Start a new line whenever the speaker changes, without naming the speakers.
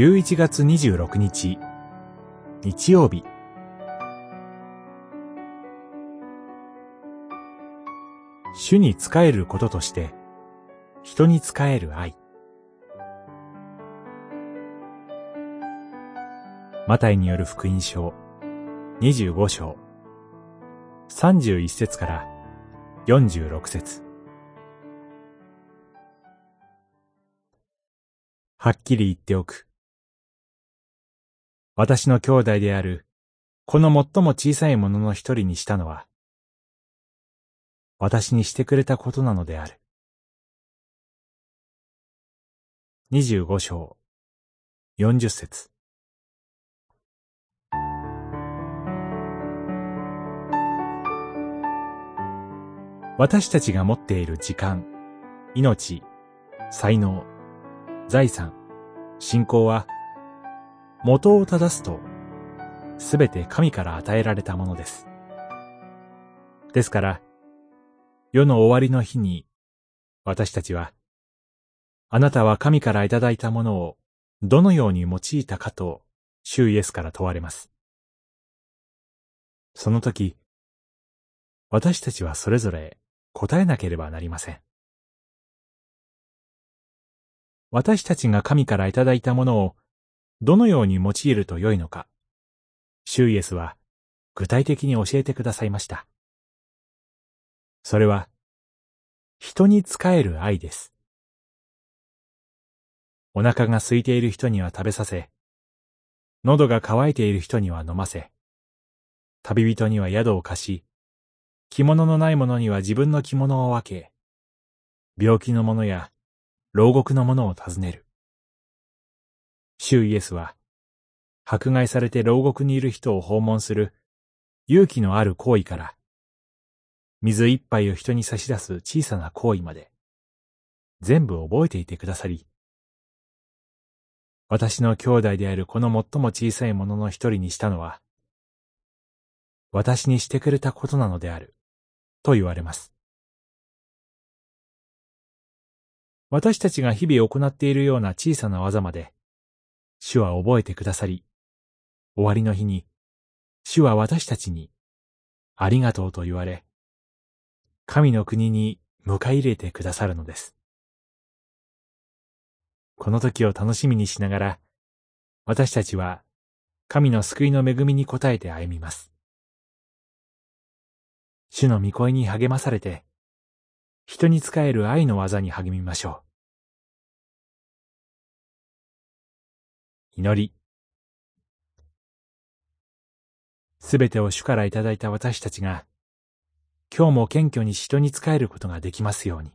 11月26日、日曜日。主に仕えることとして、人に仕える愛。マタイによる福音書25章31節から46節はっきり言っておく。私の兄弟である、この最も小さいものの一人にしたのは、私にしてくれたことなのである。二十五章、四十節。私たちが持っている時間、命、才能、財産、信仰は、元を正すと、すべて神から与えられたものです。ですから、世の終わりの日に、私たちは、あなたは神からいただいたものをどのように用いたかと、主イエスから問われます。その時、私たちはそれぞれ答えなければなりません。私たちが神からいただいたものをどのように用いると良いのか、シュイエスは具体的に教えてくださいました。それは、人に仕える愛です。お腹が空いている人には食べさせ、喉が渇いている人には飲ませ、旅人には宿を貸し、着物のない者には自分の着物を分け、病気の者や牢獄の者を訪ねる。主イエスは、迫害されて牢獄にいる人を訪問する勇気のある行為から、水一杯を人に差し出す小さな行為まで、全部覚えていてくださり、私の兄弟であるこの最も小さいものの一人にしたのは、私にしてくれたことなのである、と言われます。私たちが日々行っているような小さな技まで、主は覚えてくださり、終わりの日に、主は私たちに、ありがとうと言われ、神の国に迎え入れてくださるのです。この時を楽しみにしながら、私たちは神の救いの恵みに応えて歩みます。主の御声に励まされて、人に仕える愛の技に励みましょう。祈り。すべてを主からいただいた私たちが、今日も謙虚に人に仕えることができますように。